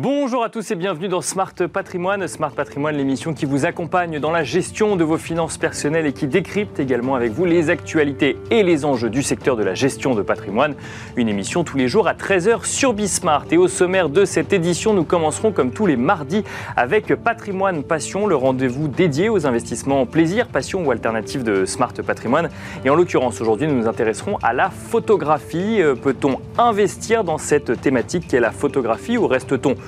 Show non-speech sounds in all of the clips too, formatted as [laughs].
Bonjour à tous et bienvenue dans Smart Patrimoine. Smart Patrimoine, l'émission qui vous accompagne dans la gestion de vos finances personnelles et qui décrypte également avec vous les actualités et les enjeux du secteur de la gestion de patrimoine. Une émission tous les jours à 13h sur Bismart. Et au sommaire de cette édition, nous commencerons comme tous les mardis avec Patrimoine Passion, le rendez-vous dédié aux investissements plaisir, passion ou alternative de Smart Patrimoine. Et en l'occurrence, aujourd'hui, nous nous intéresserons à la photographie. Euh, peut-on investir dans cette thématique qu'est la photographie ou reste-t-on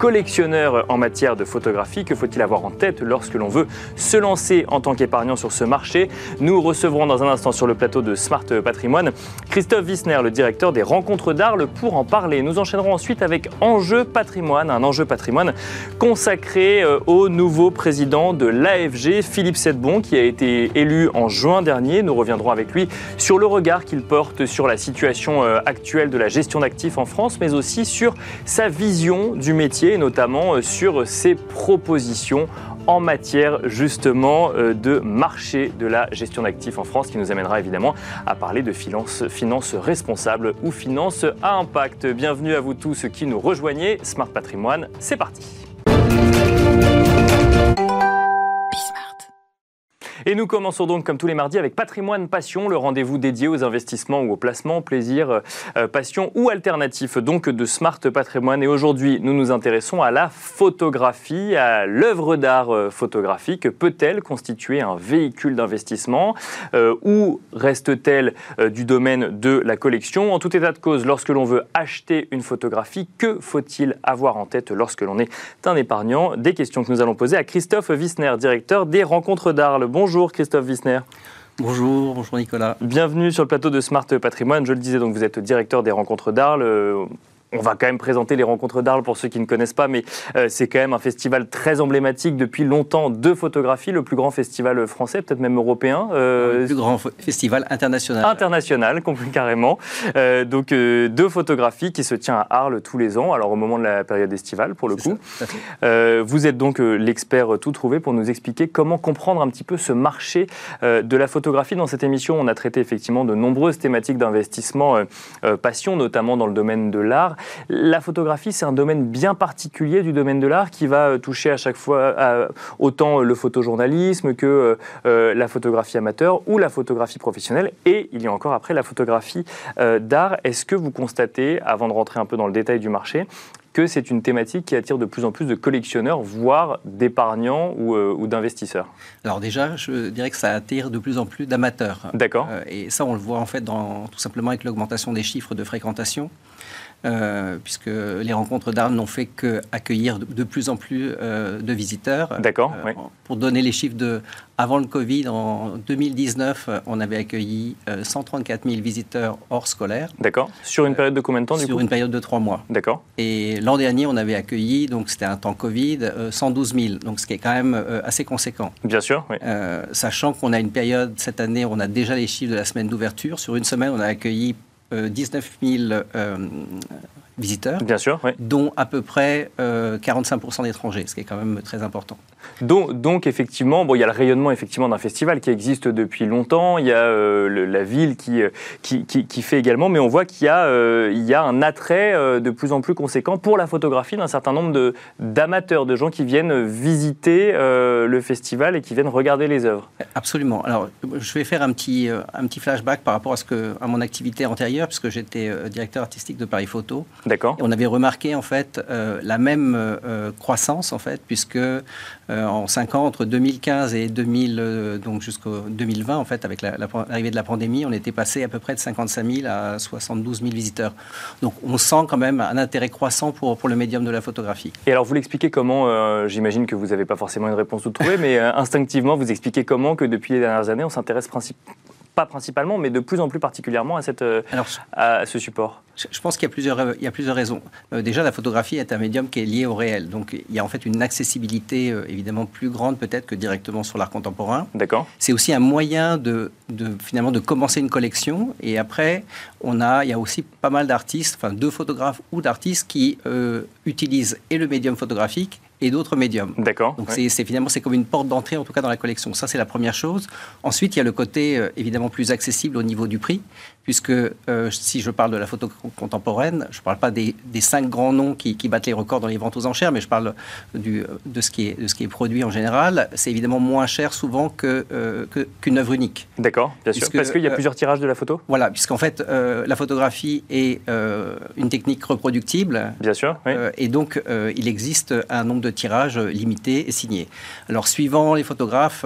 collectionneur en matière de photographie. Que faut-il avoir en tête lorsque l'on veut se lancer en tant qu'épargnant sur ce marché? Nous recevrons dans un instant sur le plateau de Smart Patrimoine Christophe Wissner, le directeur des rencontres d'Arles, pour en parler. Nous enchaînerons ensuite avec Enjeu Patrimoine, un enjeu patrimoine consacré euh, au nouveau président de l'AFG, Philippe Sedbon, qui a été élu en juin dernier. Nous reviendrons avec lui sur le regard qu'il porte sur la situation euh, actuelle de la gestion d'actifs en France, mais aussi sur sa vision du métier, notamment euh, sur ses propositions en matière justement euh, de marché de la gestion d'actifs en France, qui nous amènera évidemment à parler de finances, responsables ou finances à impact. Bienvenue à vous tous qui nous rejoignez. Smart Patrimoine, c'est parti. Et nous commençons donc comme tous les mardis avec Patrimoine Passion, le rendez-vous dédié aux investissements ou aux placements, plaisir, euh, passion ou alternatif donc de Smart Patrimoine. Et aujourd'hui, nous nous intéressons à la photographie, à l'œuvre d'art euh, photographique. Peut-elle constituer un véhicule d'investissement euh, ou reste-t-elle du domaine de la collection? En tout état de cause, lorsque l'on veut acheter une photographie, que faut-il avoir en tête lorsque l'on est un épargnant? Des questions que nous allons poser à Christophe Wissner, directeur des rencontres d'Arles. Bonjour. Bonjour Christophe Wissner. Bonjour, bonjour Nicolas. Bienvenue sur le plateau de Smart Patrimoine. Je le disais, donc vous êtes directeur des rencontres d'Arles. On va quand même présenter les rencontres d'Arles pour ceux qui ne connaissent pas, mais euh, c'est quand même un festival très emblématique depuis longtemps de photographie, le plus grand festival français, peut-être même européen. Euh, le plus grand festival international. International, [laughs] carrément. Euh, donc de photographie qui se tient à Arles tous les ans, alors au moment de la période estivale pour le coup. vous êtes donc l'expert tout trouvé pour nous expliquer comment comprendre un petit peu ce marché de la photographie. Dans cette émission, on a traité effectivement de nombreuses thématiques d'investissement passion, notamment dans le domaine de l'art. La photographie, c'est un domaine bien particulier du domaine de l'art qui va euh, toucher à chaque fois autant le photojournalisme que euh, la photographie amateur ou la photographie professionnelle. Et il y a encore après la photographie euh, d'art. Est-ce que vous constatez, avant de rentrer un peu dans le détail du marché, que c'est une thématique qui attire de plus en plus de collectionneurs, voire d'épargnants ou, d'investisseurs? Alors déjà, je dirais que ça attire de plus en plus d'amateurs. D'accord. et ça, on le voit en fait dans, tout simplement avec l'augmentation des chiffres de fréquentation. Euh, puisque les rencontres d'armes n'ont fait qu'accueillir de, de, plus en plus euh, de visiteurs. D'accord. Euh, pour donner les chiffres de avant le Covid, en 2019, on avait accueilli 134 000 visiteurs hors scolaire. D'accord. Sur une période de combien de temps du coup Sur une période de trois mois. D'accord. Et l'an dernier, on avait accueilli, donc c'était un temps Covid, 112 000, donc ce qui est quand même assez conséquent. Bien sûr. Oui. sachant qu'on a une période cette année, on a déjà les chiffres de la semaine d'ouverture. Sur une semaine, on a accueilli 19 000 euh, visiteurs, Bien sûr, dont à peu près 45% euh, d'étrangers, ce qui est quand même très important. Donc, donc, effectivement, bon, il y a le rayonnement effectivement d'un festival qui existe depuis longtemps. Il y a euh, la ville qui, qui, qui, fait également, mais on voit qu'il y, a, il y a un attrait de plus en plus conséquent pour la photographie d'un certain nombre d'amateurs, de, gens qui viennent visiter le festival et qui viennent regarder les œuvres. Absolument. Alors, je vais faire un petit, un petit flashback par rapport à, ce que, à mon activité antérieure, puisque j'étais directeur artistique de Paris Photo. D'accord. On avait remarqué en fait euh, la même euh, croissance en fait, puisque euh, en 5 ans, entre 2015 et 2000, donc jusqu'au 2020 en fait, avec l'arrivée de la pandémie, on était passé à peu près de 55 000 à 72 000 visiteurs. Donc on sent quand même un intérêt croissant pour, le médium de la photographie. Et alors vous l'expliquez comment J'imagine que vous n'avez pas forcément une réponse toute trouvée, mais instinctivement vous expliquez comment que depuis les dernières années on s'intéresse principalement pas principalement, mais de plus en plus particulièrement à, cette, euh, à ce support Je pense qu'il y, a plusieurs, il y a plusieurs raisons. Euh, déjà, la photographie est un médium qui est lié au réel. Donc, il y a en fait une accessibilité euh, évidemment plus grande peut-être que directement sur l'art contemporain. D'accord. C'est aussi un moyen de, de, finalement de commencer une collection. Et après, on a, il y a aussi pas mal d'artistes, enfin de photographes ou d'artistes qui utilisent et le médium photographique et d'autres médiums. D'accord. Donc c'est finalement c'est comme une porte d'entrée en tout cas dans la collection. Ça c'est la première chose. Ensuite il y a le côté euh, évidemment plus accessible au niveau du prix, puisque euh, si je parle de la photo contemporaine, je ne parle pas des, cinq grands noms qui, battent les records dans les ventes aux enchères, mais je parle du, de, ce qui est, de ce qui est produit en général. C'est évidemment moins cher souvent qu'une que, qu'une œuvre unique. D'accord, bien sûr. Parce qu'il y a plusieurs tirages de la photo? Voilà, puisqu'en fait la photographie est une technique reproductible. Bien sûr. Oui. et donc il existe un nombre de tirages limités et signés. Alors suivant les photographes,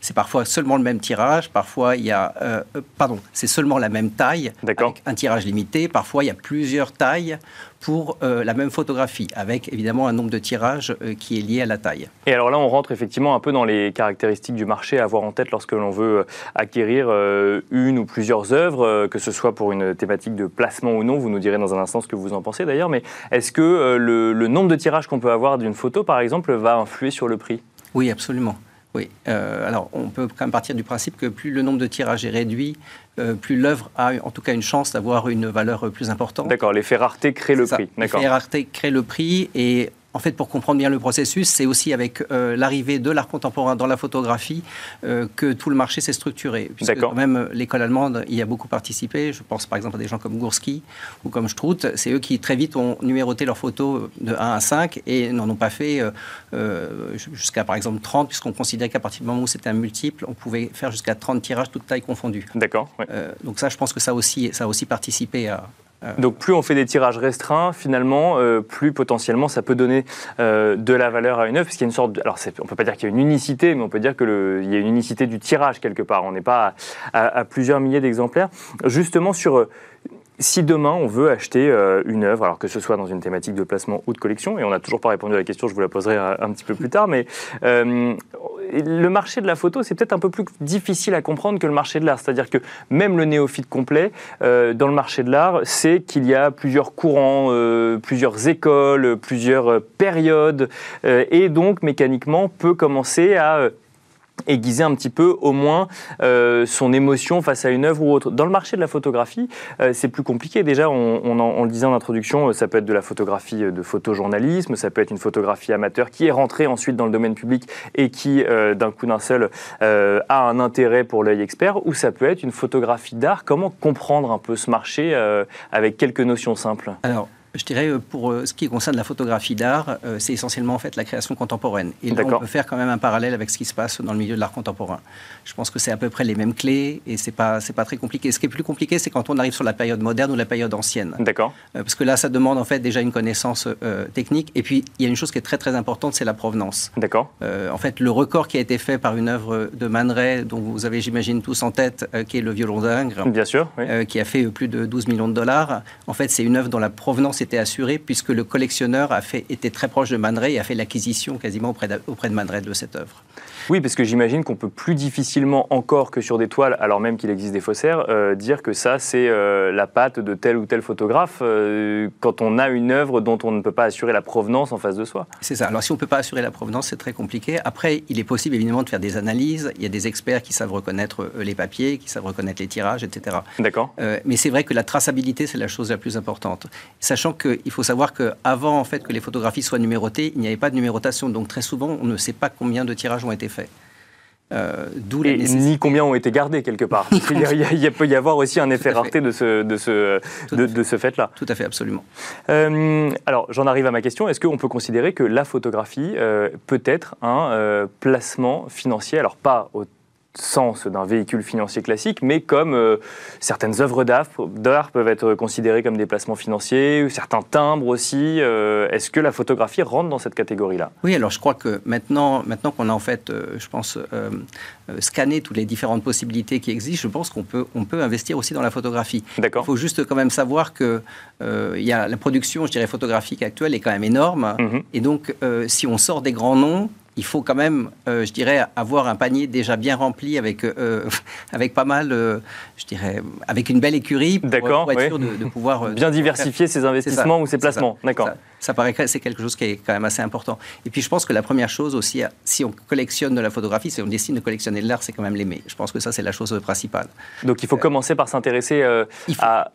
c'est parfois seulement le même tirage, parfois il y a, pardon, c'est seulement la même taille, avec un tirage limité. Parfois, il y a plusieurs tailles pour euh, la même photographie, avec évidemment un nombre de tirages euh, qui est lié à la taille. Et alors là, on rentre effectivement un peu dans les caractéristiques du marché à avoir en tête lorsque l'on veut euh, acquérir une ou plusieurs œuvres, que ce soit pour une thématique de placement ou non. Vous nous direz dans un instant ce que vous en pensez d'ailleurs, mais est-ce que le nombre de tirages qu'on peut avoir d'une photo, par exemple, va influer sur le prix? Oui, absolument. Oui, euh, alors on peut quand même partir du principe que plus le nombre de tirages est réduit, euh, plus l'œuvre a en tout cas une chance d'avoir une valeur plus importante. D'accord, l'effet rareté crée le prix. L'effet rareté crée le prix et en fait, pour comprendre bien le processus, c'est aussi avec euh, l'arrivée de l'art contemporain dans la photographie euh, que tout le marché s'est structuré. Puisque quand même, euh, l'école allemande y a beaucoup participé. Je pense par exemple à des gens comme Gursky ou comme Struth. C'est eux qui très vite ont numéroté leurs photos de 1 à 5 et n'en ont pas fait jusqu'à par exemple 30, puisqu'on considérait qu'à partir du moment où c'était un multiple, on pouvait faire jusqu'à 30 tirages, toutes tailles confondues. D'accord. donc ça, je pense que ça, aussi, ça a aussi participé à. Donc plus on fait des tirages restreints, finalement, euh, plus potentiellement ça peut donner euh, de la valeur à une œuvre, parce qu'il y a une sorte, alors on peut pas dire qu'il y a une unicité, mais on peut dire qu'il y a une unicité du tirage quelque part. On n'est pas à, plusieurs milliers d'exemplaires. Justement sur si demain on veut acheter une œuvre, alors que ce soit dans une thématique de placement ou de collection, et on n'a toujours pas répondu à la question, je vous la poserai un, petit peu plus tard, mais le marché de la photo, c'est peut-être un peu plus difficile à comprendre que le marché de l'art. C'est-à-dire que même le néophyte complet, euh, dans le marché de l'art, c'est qu'il y a plusieurs courants, euh, plusieurs écoles, plusieurs périodes, euh, et donc mécaniquement peut commencer à aiguiser un petit peu au moins euh, son émotion face à une œuvre ou autre. Dans le marché de la photographie, euh, c'est plus compliqué. Déjà, on, le disait en introduction, euh, ça peut être de la photographie de photojournalisme, ça peut être une photographie amateur qui est rentrée ensuite dans le domaine public et qui, d'un coup d'un seul, a un intérêt pour l'œil expert, ou ça peut être une photographie d'art. Comment comprendre un peu ce marché avec quelques notions simples? Alors, je dirais, euh, pour euh, ce qui concerne la photographie d'art, euh, c'est essentiellement en fait la création contemporaine. Et là, on peut faire quand même un parallèle avec ce qui se passe dans le milieu de l'art contemporain. Je pense que c'est à peu près les mêmes clés et c'est pas c'est pas très compliqué. Ce qui est plus compliqué, c'est quand on arrive sur la période moderne ou la période ancienne. D'accord. parce que là, ça demande en fait déjà une connaissance technique. Et puis, il y a une chose qui est très très importante, c'est la provenance. D'accord. en fait, le record qui a été fait par une œuvre de Man Ray, dont vous avez, j'imagine, tous en tête, qui est le violon d'Ingres. Bien sûr. qui a fait plus de 12 millions de dollars. En fait, c'est une œuvre dont la provenance était assuré puisque le collectionneur a fait, était très proche de Man Ray et a fait l'acquisition quasiment auprès de, auprès de Man Ray de cette œuvre. Oui, parce que j'imagine qu'on peut plus difficilement encore que sur des toiles, alors même qu'il existe des faussaires, euh, dire que ça c'est euh, la patte de tel ou tel photographe euh, quand on a une œuvre dont on ne peut pas assurer la provenance en face de soi. C'est ça. Alors si on ne peut pas assurer la provenance, c'est très compliqué. Après, il est possible évidemment de faire des analyses. Il y a des experts qui savent reconnaître les papiers, qui savent reconnaître les tirages, etc. D'accord. mais c'est vrai que la traçabilité c'est la chose la plus importante, sachant qu'il faut savoir qu'avant en fait que les photographies soient numérotées, il n'y avait pas de numérotation. Donc très souvent, on ne sait pas combien de tirages ont été faits. Euh, d'où Ni combien ont été gardés quelque part. [laughs] il, peut y avoir aussi un effet rareté de ce, de ce, de, ce fait-là. Tout à fait, absolument. Euh, alors, j'en arrive à ma question. Est-ce qu'on peut considérer que la photographie euh, peut être un placement financier? Alors, pas au sens d'un véhicule financier classique, mais comme euh, certaines œuvres d'art peuvent être considérées comme des placements financiers, certains timbres aussi. Euh, est-ce que la photographie rentre dans cette catégorie-là? Oui, alors je crois que maintenant, maintenant qu'on a en fait, euh, je pense, scanné toutes les différentes possibilités qui existent, je pense qu'on peut, on peut investir aussi dans la photographie. D'accord. Il faut juste quand même savoir que y a la production, je dirais, photographique actuelle est quand même énorme. Mm-hmm. Et donc, si on sort des grands noms, il faut quand même, euh, je dirais, avoir un panier déjà bien rempli avec, euh, [laughs] avec pas mal, euh, je dirais, avec une belle écurie pour, être sûr de, pouvoir... [laughs] bien diversifier ses investissements ou ses placements. D'accord. Ça, ça, paraît que c'est quelque chose qui est quand même assez important. Et puis je pense que la première chose aussi, si on collectionne de la photographie, si on décide de collectionner de l'art, c'est quand même l'aimer. Je pense que ça, c'est la chose principale. Donc il faut commencer par s'intéresser à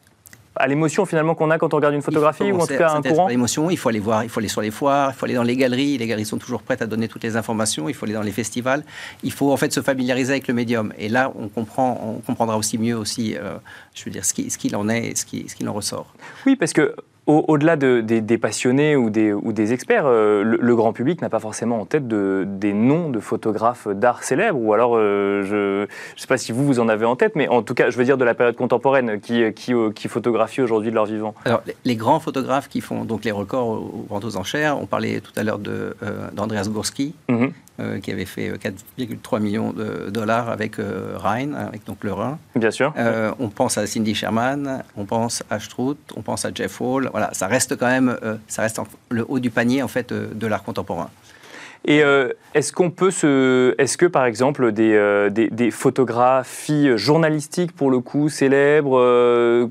à l'émotion finalement qu'on a quand on regarde une photographie ou en tout cas un courant L'émotion, il faut aller voir, il faut aller sur les foires, il faut aller dans les galeries. Les galeries sont toujours prêtes à donner toutes les informations. Il faut aller dans les festivals. Il faut en fait se familiariser avec le médium. Et là, on comprend, on comprendra aussi mieux aussi, euh, je veux dire, ce qu'il ce en est, ce qu'il ce en ressort. Oui, parce que au-delà des, passionnés ou des, experts, euh, le, grand public n'a pas forcément en tête des noms de photographes d'art célèbres, ou alors euh, je ne sais pas si vous, vous en avez en tête, mais en tout cas, je veux dire de la période contemporaine, qui, qui, euh, photographie aujourd'hui de leur vivant. Alors, les, grands photographes qui font donc les records aux ventes aux enchères, on parlait tout à l'heure d'Andreas Gorski, mhm. Euh, qui avait fait 4,3 euh, millions de dollars avec euh, Rhine, avec donc le Rhin. Bien sûr. on pense à Cindy Sherman, on pense à Struth, on pense à Jeff Hall. Voilà, ça reste quand même, ça reste le haut du panier en fait de l'art contemporain. Et est-ce qu'on peut se, est-ce que par exemple des, des, des, photographies journalistiques pour le coup célèbres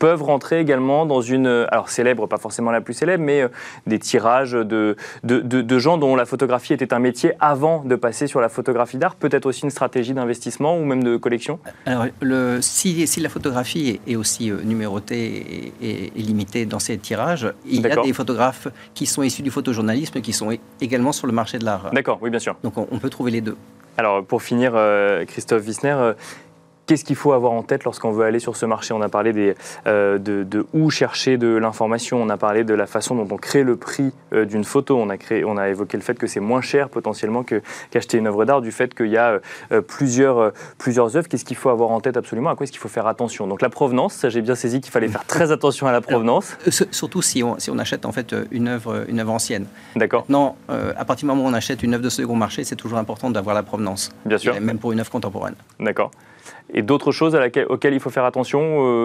peuvent rentrer également dans une, alors célèbre, pas forcément la plus célèbre, mais euh, des tirages de, de, gens dont la photographie était un métier avant de passer sur la photographie d'art, peut-être aussi une stratégie d'investissement ou même de collection? Alors, le, si, si, la photographie est, aussi euh, numérotée et, limitée dans ces tirages, il y a des photographes qui sont issus du photojournalisme qui sont également sur le marché de l'art. D'accord, oui, bien sûr. Donc on, peut trouver les deux. Alors, pour finir, euh, Christophe Wissner, Qu'est-ce qu'il faut avoir en tête lorsqu'on veut aller sur ce marché? On a parlé des, euh, de, où chercher de l'information, on a parlé de la façon dont on crée le prix euh, d'une photo, on a, créé, on a évoqué le fait que c'est moins cher potentiellement qu'acheter une œuvre d'art, du fait qu'il y a euh, plusieurs, plusieurs œuvres. Qu'est-ce qu'il faut avoir en tête absolument? À quoi est-ce qu'il faut faire attention? Donc la provenance, ça j'ai bien saisi qu'il fallait faire très attention à la provenance. surtout si on, si on achète en fait une œuvre, une œuvre ancienne. D'accord. Non, à partir du moment où on achète une œuvre de second marché, c'est toujours important d'avoir la provenance. Bien sûr. Même pour une œuvre contemporaine. D'accord et d'autres choses à laquelle, auxquelles il faut faire attention,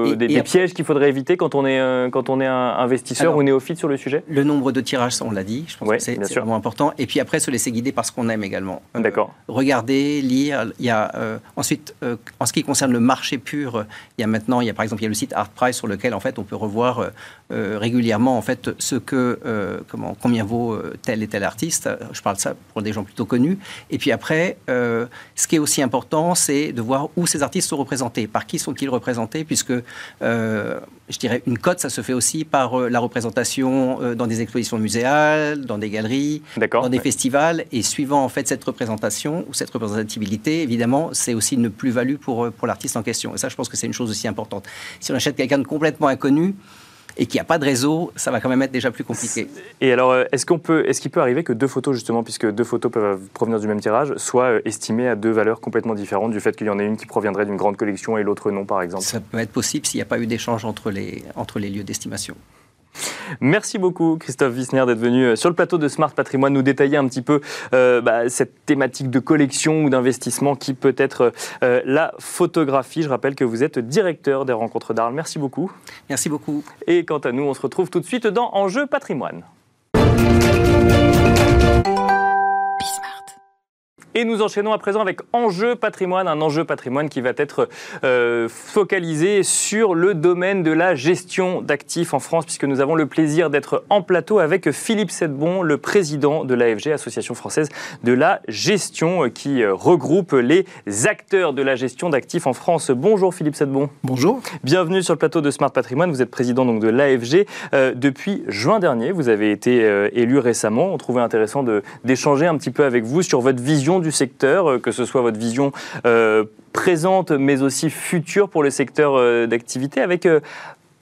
euh, des, pièges qu'il faudrait éviter quand on est, euh, quand on est un investisseur ou néophyte sur le sujet? Le nombre de tirages, on l'a dit, je pense que c'est vraiment important. Et puis après, se laisser guider par ce qu'on aime également. Euh, D'accord. regarder, lire. Il y a, ensuite, en ce qui concerne le marché pur, il y a maintenant, il y a par exemple, il y a le site ArtPrice sur lequel en fait on peut revoir régulièrement en fait ce que, comment, combien vaut tel et tel artiste. Je parle de ça pour des gens plutôt connus. Et puis après, ce qui est aussi important, c'est de voir où ces artistes sont représentés. Par qui sont-ils représentés Puisque, euh, je dirais, une cote, ça se fait aussi par euh, la représentation euh, dans des expositions muséales, dans des galeries, dans des festivals. Et suivant en fait cette représentation ou cette représentatibilité, évidemment, c'est aussi une plus-value pour, pour l'artiste en question. Et ça, je pense que c'est une chose aussi importante. Si on achète quelqu'un de complètement inconnu, et qu'il n'y a pas de réseau, ça va quand même être déjà plus compliqué. Et alors, euh, est-ce qu'on peut, est-ce qu'il peut arriver que deux photos justement, puisque deux photos peuvent provenir du même tirage, soient euh, estimées à deux valeurs complètement différentes du fait qu'il y en ait une qui proviendrait d'une grande collection et l'autre non, par exemple? Ça peut être possible s'il n'y a pas eu d'échange entre les, entre les lieux d'estimation. Merci beaucoup Christophe Wissner d'être venu euh, sur le plateau de Smart Patrimoine nous détailler un petit peu euh, bah, cette thématique de collection ou d'investissement qui peut être euh, la photographie. Je rappelle que vous êtes directeur des rencontres d'Arles. Merci beaucoup. Merci beaucoup. Et quant à nous, on se retrouve tout de suite dans Enjeu Patrimoine. Et nous enchaînons à présent avec Enjeu patrimoine, un enjeu patrimoine qui va être euh, focalisé sur le domaine de la gestion d'actifs en France, puisque nous avons le plaisir d'être en plateau avec Philippe Sedbon, le président de l'AFG, Association française de la gestion, euh, qui euh, regroupe les acteurs de la gestion d'actifs en France. Bonjour Philippe Sedbon. Bonjour. Bienvenue sur le plateau de Smart Patrimoine. Vous êtes président donc de l'AFG depuis juin dernier. Vous avez été élu récemment. On trouvait intéressant d'échanger un petit peu avec vous sur votre vision du secteur, euh, que ce soit votre vision euh, présente mais aussi future pour le secteur euh, d'activité, avec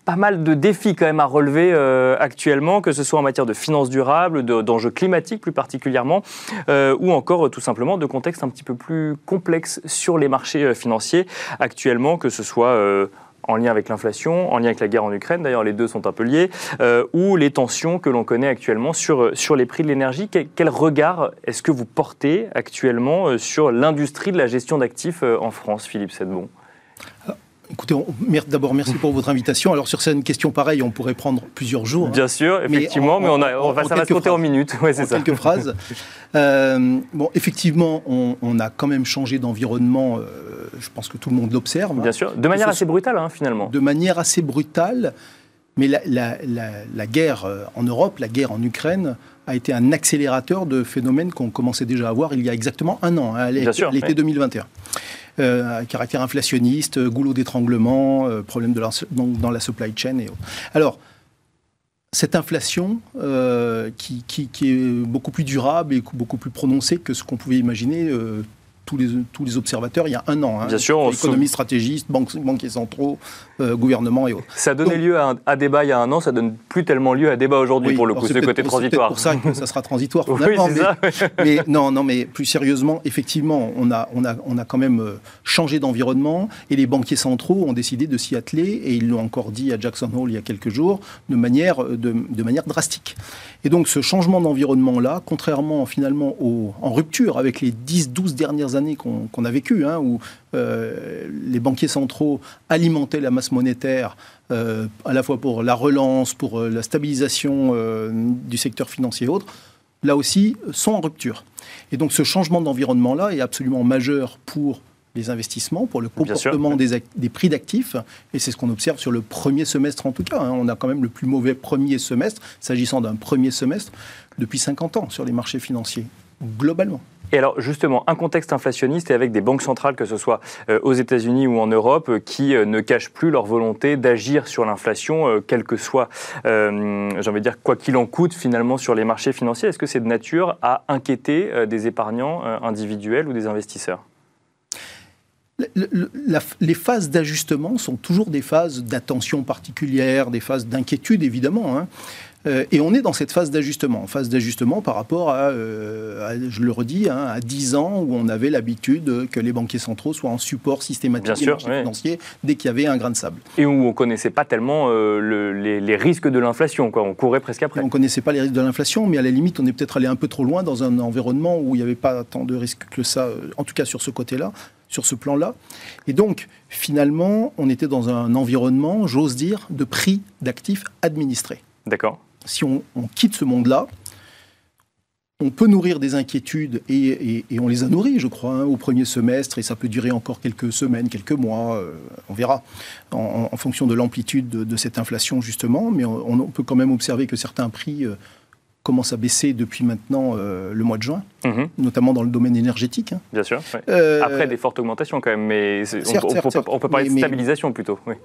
pas mal de défis quand même à relever actuellement, que ce soit en matière de finances durables, d'enjeux climatiques plus particulièrement, ou encore tout simplement de contextes un petit peu plus complexes sur les marchés financiers actuellement, que ce soit en lien avec l'inflation, en lien avec la guerre en Ukraine, d'ailleurs les deux sont un peu liés, euh, ou les tensions que l'on connaît actuellement sur, sur les prix de l'énergie. Quel, regard est-ce que vous portez actuellement euh, sur l'industrie de la gestion d'actifs euh, en France, Philippe Sedbon? Écoutez, d'abord, merci pour votre invitation. Alors, sur cette question pareille, on pourrait prendre plusieurs jours. Bien sûr, effectivement, mais, on, a, on va, ça va se compter en minutes. Ouais, c'est ça. Quelques phrases. [laughs] Euh, bon, effectivement, on, a quand même changé d'environnement. Euh, je pense que tout le monde l'observe. Bien sûr, de manière assez brutale, hein, finalement. De manière assez brutale. Mais la, guerre euh, en Europe, la guerre en Ukraine, a été un accélérateur de phénomènes qu'on commençait déjà à voir il y a exactement un an, hein, à l'été 2021. À caractère inflationniste, goulot d'étranglement, problème de dans la supply chain et autres. Alors, cette inflation qui, qui, est beaucoup plus durable et beaucoup plus prononcée que ce qu'on pouvait imaginer tous les, tous les observateurs il y a un an. Hein, Bien sûr. Économistes, stratégistes, banques, banquiers centraux, euh, gouvernement et autres. Ça donnait lieu à, un, débat il y a un an, ça donne plus tellement lieu à débat aujourd'hui pour le coup, ce côté transitoire. C'est pour ça que ça sera [laughs] transitoire. oui, mais, ça. [laughs] mais, non, non, mais plus sérieusement, effectivement, on a, on a, on a quand même euh, changé d'environnement et les banquiers centraux ont décidé de s'y atteler et ils l'ont encore dit à Jackson Hole il y a quelques jours de manière, de, de manière drastique. Et donc ce changement d'environnement-là, contrairement finalement au, en rupture avec les 10-12 dernières années qu'on a vécues, hein, où euh, les banquiers centraux alimentaient la masse monétaire euh, à la fois pour la relance, pour euh, la stabilisation du secteur financier et autres, là aussi sont en rupture. Et donc ce changement d'environnement-là est absolument majeur pour les investissements, pour le comportement des, des, prix d'actifs. Et c'est ce qu'on observe sur le premier semestre en tout cas. Hein. On a quand même le plus mauvais premier semestre, s'agissant d'un premier semestre, depuis 50 ans sur les marchés financiers, globalement. Et alors justement, un contexte inflationniste et avec des banques centrales, que ce soit euh, aux États-Unis ou en Europe, euh, qui euh, ne cachent plus leur volonté d'agir sur l'inflation, quel que soit, j'ai envie de dire, quoi qu'il en coûte finalement sur les marchés financiers. Est-ce que c'est de nature à inquiéter des épargnants individuels ou des investisseurs? Les phases d'ajustement sont toujours des phases d'attention particulière, des phases d'inquiétude évidemment. Hein. Euh, et on est dans cette phase d'ajustement, phase d'ajustement par rapport à, euh, je le redis, hein, à 10 ans où on avait l'habitude que les banquiers centraux soient en support systématique des marchés financiers dès qu'il y avait un grain de sable. Et où on ne connaissait pas tellement euh, les, risques de l'inflation, quoi. on courait presque après. on ne connaissait pas les risques de l'inflation, mais à la limite, on est peut-être allé un peu trop loin dans un environnement où il n'y avait pas tant de risques que ça, en tout cas sur ce côté-là sur ce plan-là. Et donc, finalement, on était dans un environnement, j'ose dire, de prix d'actifs administrés. D'accord si on, quitte ce monde-là, on peut nourrir des inquiétudes et, on les a nourries, je crois, hein, au premier semestre, et ça peut durer encore quelques semaines, quelques mois, euh, on verra, en, fonction de l'amplitude de, cette inflation, justement. Mais on, peut quand même observer que certains prix euh, commencent à baisser depuis maintenant euh, le mois de juin, mhm. notamment dans le domaine énergétique. Hein. Bien sûr. Après des fortes augmentations quand même, mais on, peut, parler de stabilisation plutôt. Oui.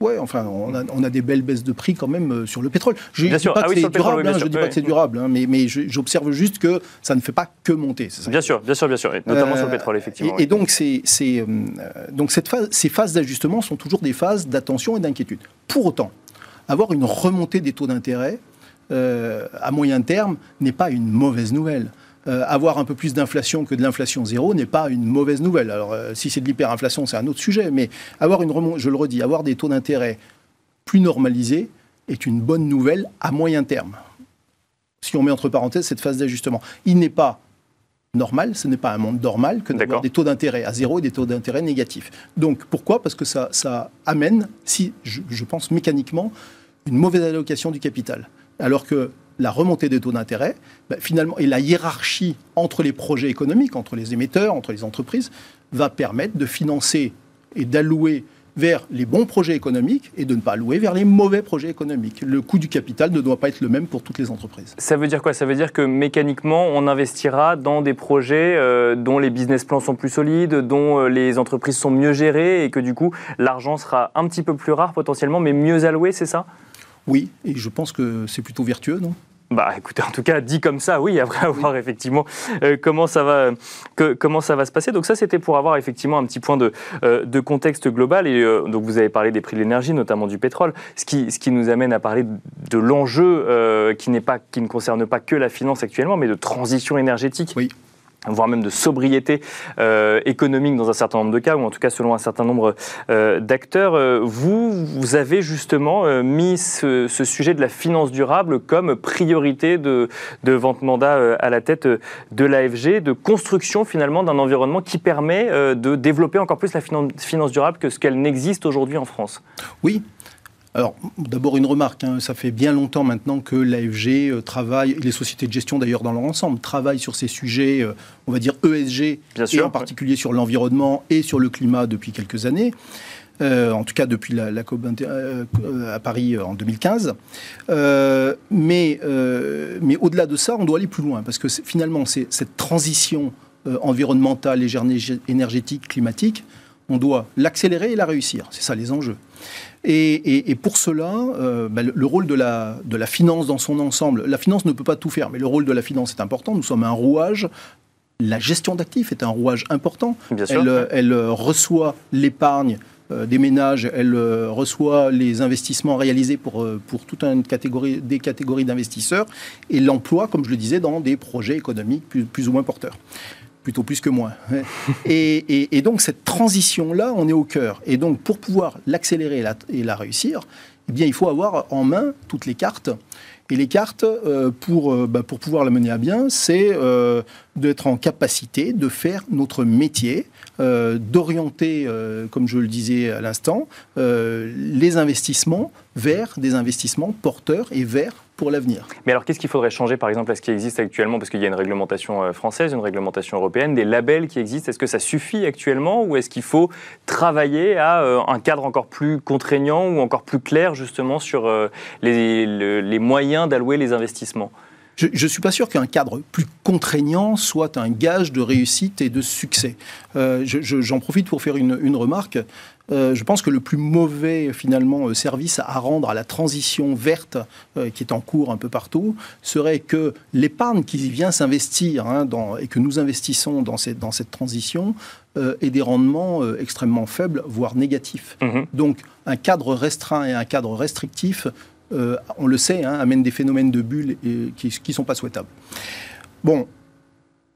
Ouais, enfin, on a, on a, des belles baisses de prix quand même euh, sur le pétrole. Je ne dis pas que c'est durable, je dis pas que c'est durable, mais, mais j'observe juste que ça ne fait pas que monter. Ça bien sûr, bien sûr, bien sûr, notamment sur le euh, pétrole, effectivement. Et, donc, c'est, euh, donc cette phase, ces phases d'ajustement sont toujours des phases d'attention et d'inquiétude. Pour autant, avoir une remontée des taux d'intérêt à moyen terme n'est pas une mauvaise nouvelle. Euh, avoir un peu plus d'inflation que de l'inflation zéro n'est pas une mauvaise nouvelle. Alors, euh, si c'est de l'hyperinflation, c'est un autre sujet, mais avoir une je le redis, avoir des taux d'intérêt plus normalisés est une bonne nouvelle à moyen terme. Si on met entre parenthèses cette phase d'ajustement, il n'est pas normal, ce n'est pas un monde normal que d'avoir des taux d'intérêt à zéro et des taux d'intérêt négatifs. Donc pourquoi? Parce que ça, ça amène, si je, je pense mécaniquement, une mauvaise allocation du capital. Alors que la remontée des taux d'intérêt, bah, finalement, et la hiérarchie entre les projets économiques, entre les émetteurs, entre les entreprises, va permettre de financer et d'allouer vers les bons projets économiques et de ne pas allouer vers les mauvais projets économiques. Le coût du capital ne doit pas être le même pour toutes les entreprises. Ça veut dire quoi? Ça veut dire que mécaniquement, on investira dans des projets euh, dont les business plans sont plus solides, dont euh, les entreprises sont mieux gérées et que du coup, l'argent sera un petit peu plus rare potentiellement, mais mieux alloué, c'est ça? Oui, et je pense que c'est plutôt vertueux, non? Bah, écoutez, en tout cas, dit comme ça, oui, après voir effectivement euh, comment, ça va, comment ça va se passer. Donc ça, c'était pour avoir effectivement un petit point de, euh, de contexte global. Et euh, donc vous avez parlé des prix de l'énergie, notamment du pétrole, ce qui, ce qui nous amène à parler de l'enjeu qui, n'est pas, qui ne concerne pas que la finance actuellement, mais de transition énergétique. Oui voire même de sobriété euh, économique dans un certain nombre de cas, ou en tout cas selon un certain nombre euh, d'acteurs. Euh, vous, avez justement mis ce, sujet de la finance durable comme priorité de, de vente mandat à la tête de l'AFG, de construction finalement d'un environnement qui permet de développer encore plus la finance durable que ce qu'elle n'existe aujourd'hui en France. Oui, alors, d'abord une remarque, hein. ça fait bien longtemps maintenant que l'AFG euh, travaille, les sociétés de gestion d'ailleurs dans leur ensemble, travaillent sur ces sujets, euh, on va dire ESG, et en particulier sur l'environnement et sur le climat depuis quelques années. Euh, en tout cas depuis la, COP à Paris en 2015. mais mais au-delà de ça, on doit aller plus loin, parce que finalement, c'est cette transition environnementale, énergétique, climatique, on doit l'accélérer et la réussir. C'est ça les enjeux. Et, pour cela, euh, bah, le, rôle de la, de la finance dans son ensemble, la finance ne peut pas tout faire, mais le rôle de la finance est important. Nous sommes un rouage. La gestion d'actifs est un rouage important. elle, elle reçoit l'épargne euh, des ménages, elle euh, reçoit les investissements réalisés pour, pour toute une catégorie, des catégories d'investisseurs et l'emploi, comme je le disais, dans des projets économiques plus ou moins porteurs plutôt plus que moins. et, donc cette transition-là, on est au cœur. Et donc pour pouvoir l'accélérer et la, réussir, eh il faut avoir en main toutes les cartes. Et les cartes, euh, pour, euh, bah, pour pouvoir la mener à bien, c'est euh, d'être en capacité de faire notre métier, d'orienter, comme je le disais à l'instant, les investissements vers des investissements porteurs et vers pour l'avenir. Mais alors, qu'est-ce qu'il faudrait changer, par exemple, à ce qui existe actuellement? Parce qu'il y a une réglementation euh, française, une réglementation européenne, des labels qui existent. Est-ce que ça suffit actuellement ou est-ce qu'il faut travailler à euh, un cadre encore plus contraignant ou encore plus clair, justement, sur euh, les moyens d'allouer les investissements? Je ne suis pas sûr qu'un cadre plus contraignant soit un gage de réussite et de succès. J'en profite pour faire une, une remarque. Euh, je pense que le plus mauvais finalement euh, service à rendre à la transition verte euh, qui est en cours un peu partout serait que l'épargne qui vient s'investir hein, et que nous investissons dans cette, dans cette transition ait des rendements extrêmement faibles, voire négatifs. Mhm. Donc un cadre restreint et un cadre restrictif, on le sait, hein, amène des phénomènes de bulles qui ne sont pas souhaitables. Bon,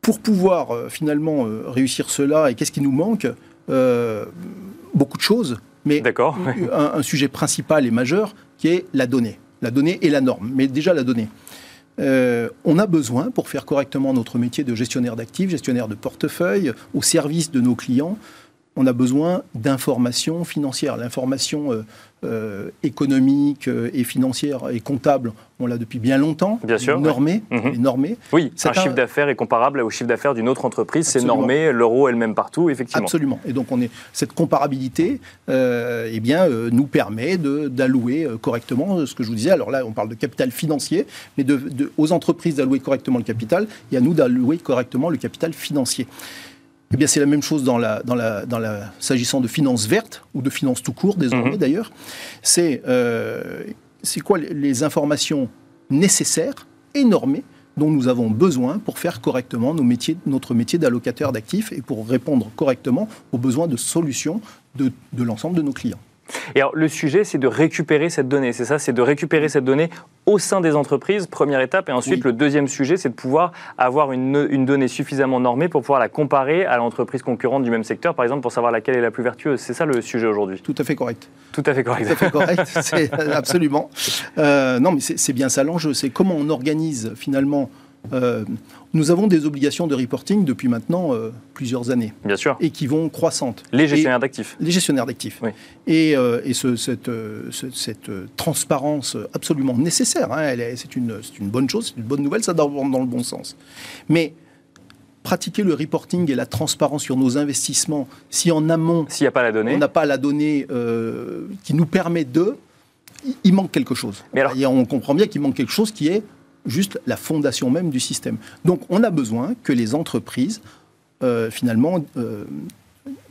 pour pouvoir finalement réussir cela, et qu'est-ce qui nous manque beaucoup de choses, mais un, un, sujet principal et majeur qui est la donnée. La donnée et la norme, mais déjà la donnée. Euh, on a besoin, pour faire correctement notre métier de gestionnaire d'actifs, gestionnaire de portefeuille, au service de nos clients, on a besoin d'informations financières. L'information euh, euh, économique euh, et financière et comptable, on l'a depuis bien longtemps. Bien sûr. Mhm. normé. Oui, un, chiffre d'affaires est comparable au chiffre d'affaires d'une autre entreprise. C'est normé, l'euro est le même partout, effectivement. Absolument. Et donc, on est, cette comparabilité eh bien, nous permet d'allouer correctement ce que je vous disais. Alors là, on parle de capital financier, mais de, aux entreprises d'allouer correctement le capital et à nous d'allouer correctement le capital financier. Eh bien, c'est la même chose dans la, dans la, dans la, s'agissant de finances vertes ou de finances tout court, désormais mhm. d'ailleurs. C'est euh, c'est quoi les informations nécessaires et normées dont nous avons besoin pour faire correctement nos métiers, notre métier d'allocataire d'actifs et pour répondre correctement aux besoins de solutions de, de l'ensemble de nos clients. Et alors, le sujet, c'est de récupérer cette donnée. C'est ça, c'est de récupérer cette donnée au sein des entreprises, première étape. Et ensuite, le deuxième sujet, c'est de pouvoir avoir une, une, donnée suffisamment normée pour pouvoir la comparer à l'entreprise concurrente du même secteur, par exemple, pour savoir laquelle est la plus vertueuse. C'est ça le sujet aujourd'hui Tout à fait correct. Tout à fait correct. Tout à fait correct, c'est absolument. Euh, non, mais c'est bien ça l'enjeu. C'est comment on organise finalement euh, nous avons des obligations de reporting depuis maintenant euh, plusieurs années. Bien sûr. Et qui vont croissantes. Les gestionnaires d'actifs. Les gestionnaires d'actifs. Oui. Et, euh, et ce, cette, cette, transparence absolument nécessaire, hein, c'est une, une, bonne chose, c'est une bonne nouvelle, ça va dans le bon sens. Mais pratiquer le reporting et la transparence sur nos investissements, si en amont, s'il n'y a pas la donnée, on n'a pas la donnée qui nous permet de, il manque quelque chose. Mais alors, et on comprend bien qu'il manque quelque chose qui est juste la fondation même du système. Donc on a besoin que les entreprises, euh, finalement, euh,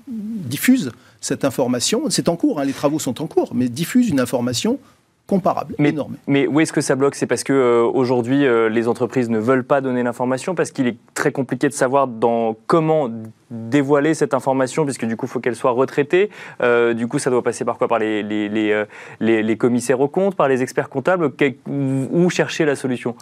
diffusent cette information. C'est en cours, hein, les travaux sont en cours, mais diffusent une information comparable, mais, énorme. Mais où est-ce que ça bloque? C'est parce que euh, aujourd'hui les entreprises ne veulent pas donner l'information, parce qu'il est très compliqué de savoir dans comment dévoiler cette information, puisque du coup, il faut qu'elle soit retraitée. Euh, du coup, ça doit passer par quoi? Par les, les, euh, les, les, commissaires aux comptes, par les experts comptables? Où chercher la solution?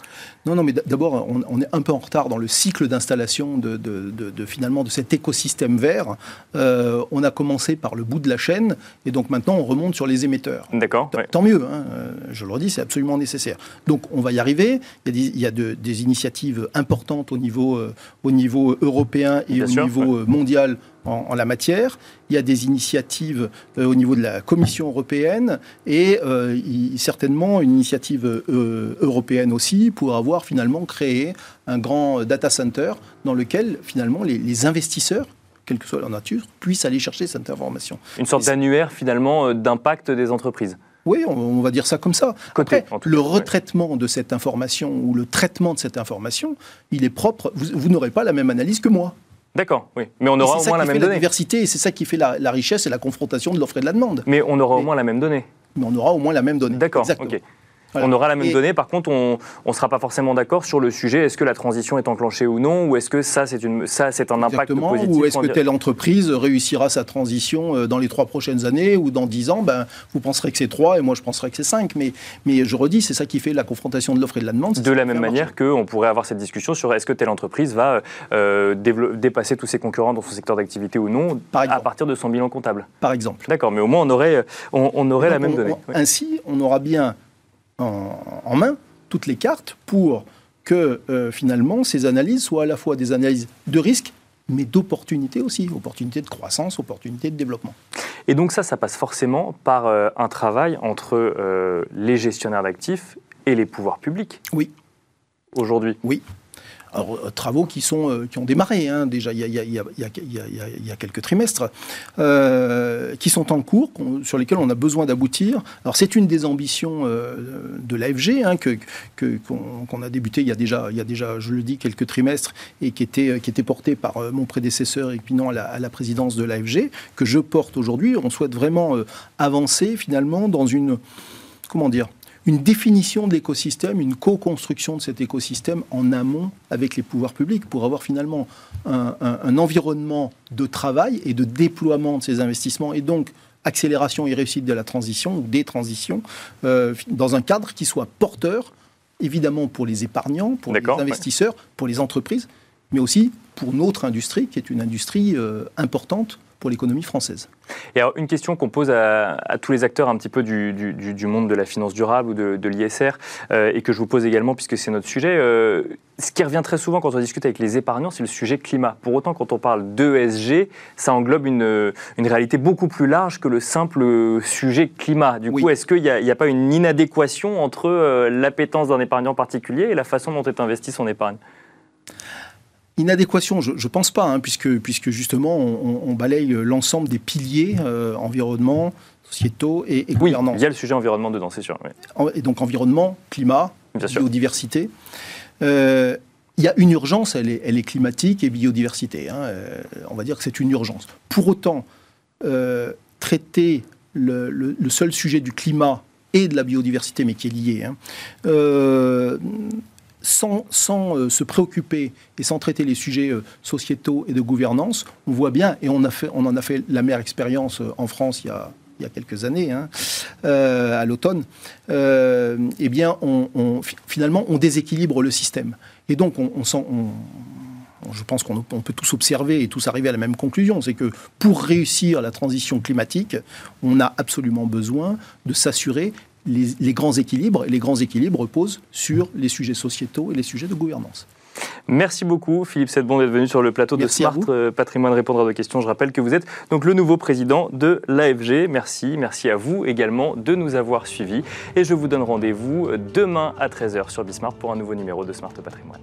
Non, non, mais d'abord, on, est un peu en retard dans le cycle d'installation de, de, de, finalement de cet écosystème vert. Euh, on a commencé par le bout de la chaîne, et donc maintenant, on remonte sur les émetteurs. D'accord. Tant mieux, hein, je le redis, c'est absolument nécessaire. Donc, on va y arriver. Il y a des, il y a des initiatives importantes au niveau, au niveau européen et au niveau mondiale en, la matière. Il y a des initiatives euh, au niveau de la Commission européenne et euh, certainement une initiative euh, européenne aussi pour avoir finalement créé un grand data center dans lequel finalement les, investisseurs quelle que soit leur nature, puissent aller chercher cette information. Une sorte d'annuaire finalement d'impact des entreprises. Oui, on, va dire ça comme ça. Après, le retraitement de cette information ou le traitement de cette information, il est propre. vous n'aurez pas la même analyse que moi. D'accord, oui. Mais on aura au moins la même fait donnée. La diversité, et c'est ça qui fait la, la richesse et la confrontation de l'offre et de la demande. Mais on aura au moins la même donnée. Mais on aura au moins la même donnée. D'accord, ok. Voilà. On aura la même Et- donnée, par contre, on ne sera pas forcément d'accord sur le sujet est-ce que la transition est enclenchée ou non, ou est-ce que ça, c'est une- ça, c'est un impact positif Ou est-ce que telle entreprise réussira sa transition euh, dans les trois prochaines années ou dans dix ans? Ben, Vous penserez que c'est trois et moi je penserais que c'est cinq. Mais, mais je redis, c'est ça qui fait la confrontation de l'offre et de la demande. De la même manière qu'on pourrait avoir cette discussion sur est-ce que telle entreprise va euh, dépasser tous ses concurrents dans son secteur d'activité ou non Par à partir de son bilan comptable. Par exemple. D'accord, mais au moins on aurait, on, on aurait la même on- donnée. on- Oui. Ainsi, on aura bien en, en main toutes les cartes pour que euh, finalement ces analyses soient à la fois des analyses de risque, mais d'opportunités aussi, opportunités de croissance, opportunités de développement. Et donc ça, ça passe forcément par euh, un travail entre euh, les gestionnaires d'actifs et les pouvoirs publics. Oui. Aujourd'hui. Oui. Alors, euh, travaux euh, qui ont démarré déjà il y, a, quelques trimestres, euh, qui sont en cours, sur lesquels on a besoin d'aboutir. Alors c'est une des ambitions de l'AFG hein, qu'on, a débuté il y, a déjà, je le dis, quelques trimestres et qui était, qui était porté par mon prédécesseur Pinon à la, à la présidence de l'AFG, que je porte aujourd'hui. On souhaite vraiment avancer finalement dans une, comment dire, une définition de l'écosystème, une co-construction de cet écosystème en amont avec les pouvoirs publics pour avoir finalement un, un- un environnement de travail et de déploiement de ces investissements et donc accélération et réussite de la transition ou des transitions euh, dans un cadre qui soit porteur évidemment pour les épargnants, pour les ouais. investisseurs, pour les entreprises, mais aussi pour notre industrie qui est une industrie euh, importante pour l'économie française. Et alors, une question qu'on pose à, à tous les acteurs un petit peu du, du- du- du monde de la finance durable ou de, de l'ISR, euh, et que je vous pose également puisque c'est notre sujet, euh, ce qui revient très souvent quand on discute avec les épargnants, c'est le sujet climat. Pour autant, quand on parle d'ESG, ça englobe une, une réalité beaucoup plus large que le simple sujet climat. Du coup, est-ce qu'il n'y a pas une inadéquation entre euh, l'appétence d'un épargnant particulier et la façon dont est investi son épargne? Inadéquation, je ne pense pas, hein, puisque, puisque justement on, balaye l'ensemble des piliers euh, environnement, sociétaux et, et Oui, gouvernance. il y a le sujet environnement dedans, c'est sûr. oui. Et donc environnement, climat, Bien biodiversité. Euh, il y a une urgence, elle est, elle est climatique et biodiversité. hein, euh, on va dire que c'est une urgence. Pour autant, traiter le, le- le seul sujet du climat et de la biodiversité, mais qui est lié, hein, euh, sans, euh, se préoccuper et sans traiter les sujets euh, sociétaux et de gouvernance, on voit bien, et on, en a fait la mère expérience euh, en France il y a, quelques années, hein, à l'automne, eh bien, finalement, on déséquilibre le système. Et donc, on, je pense qu'on on peut tous observer et tous arriver à la même conclusion, c'est que pour réussir la transition climatique, on a absolument besoin de s'assurer les, les grands équilibres. Et les grands équilibres reposent sur les sujets sociétaux et les sujets de gouvernance. Merci beaucoup Philippe Sedbon d'être venu sur le plateau Merci de Smart euh, Patrimoine répondre à vos questions. Je rappelle que vous êtes donc le nouveau président de l'AFG. Merci, merci à vous également de nous avoir suivis et je vous donne rendez-vous demain à 13h sur Bismart pour un nouveau numéro de Smart Patrimoine.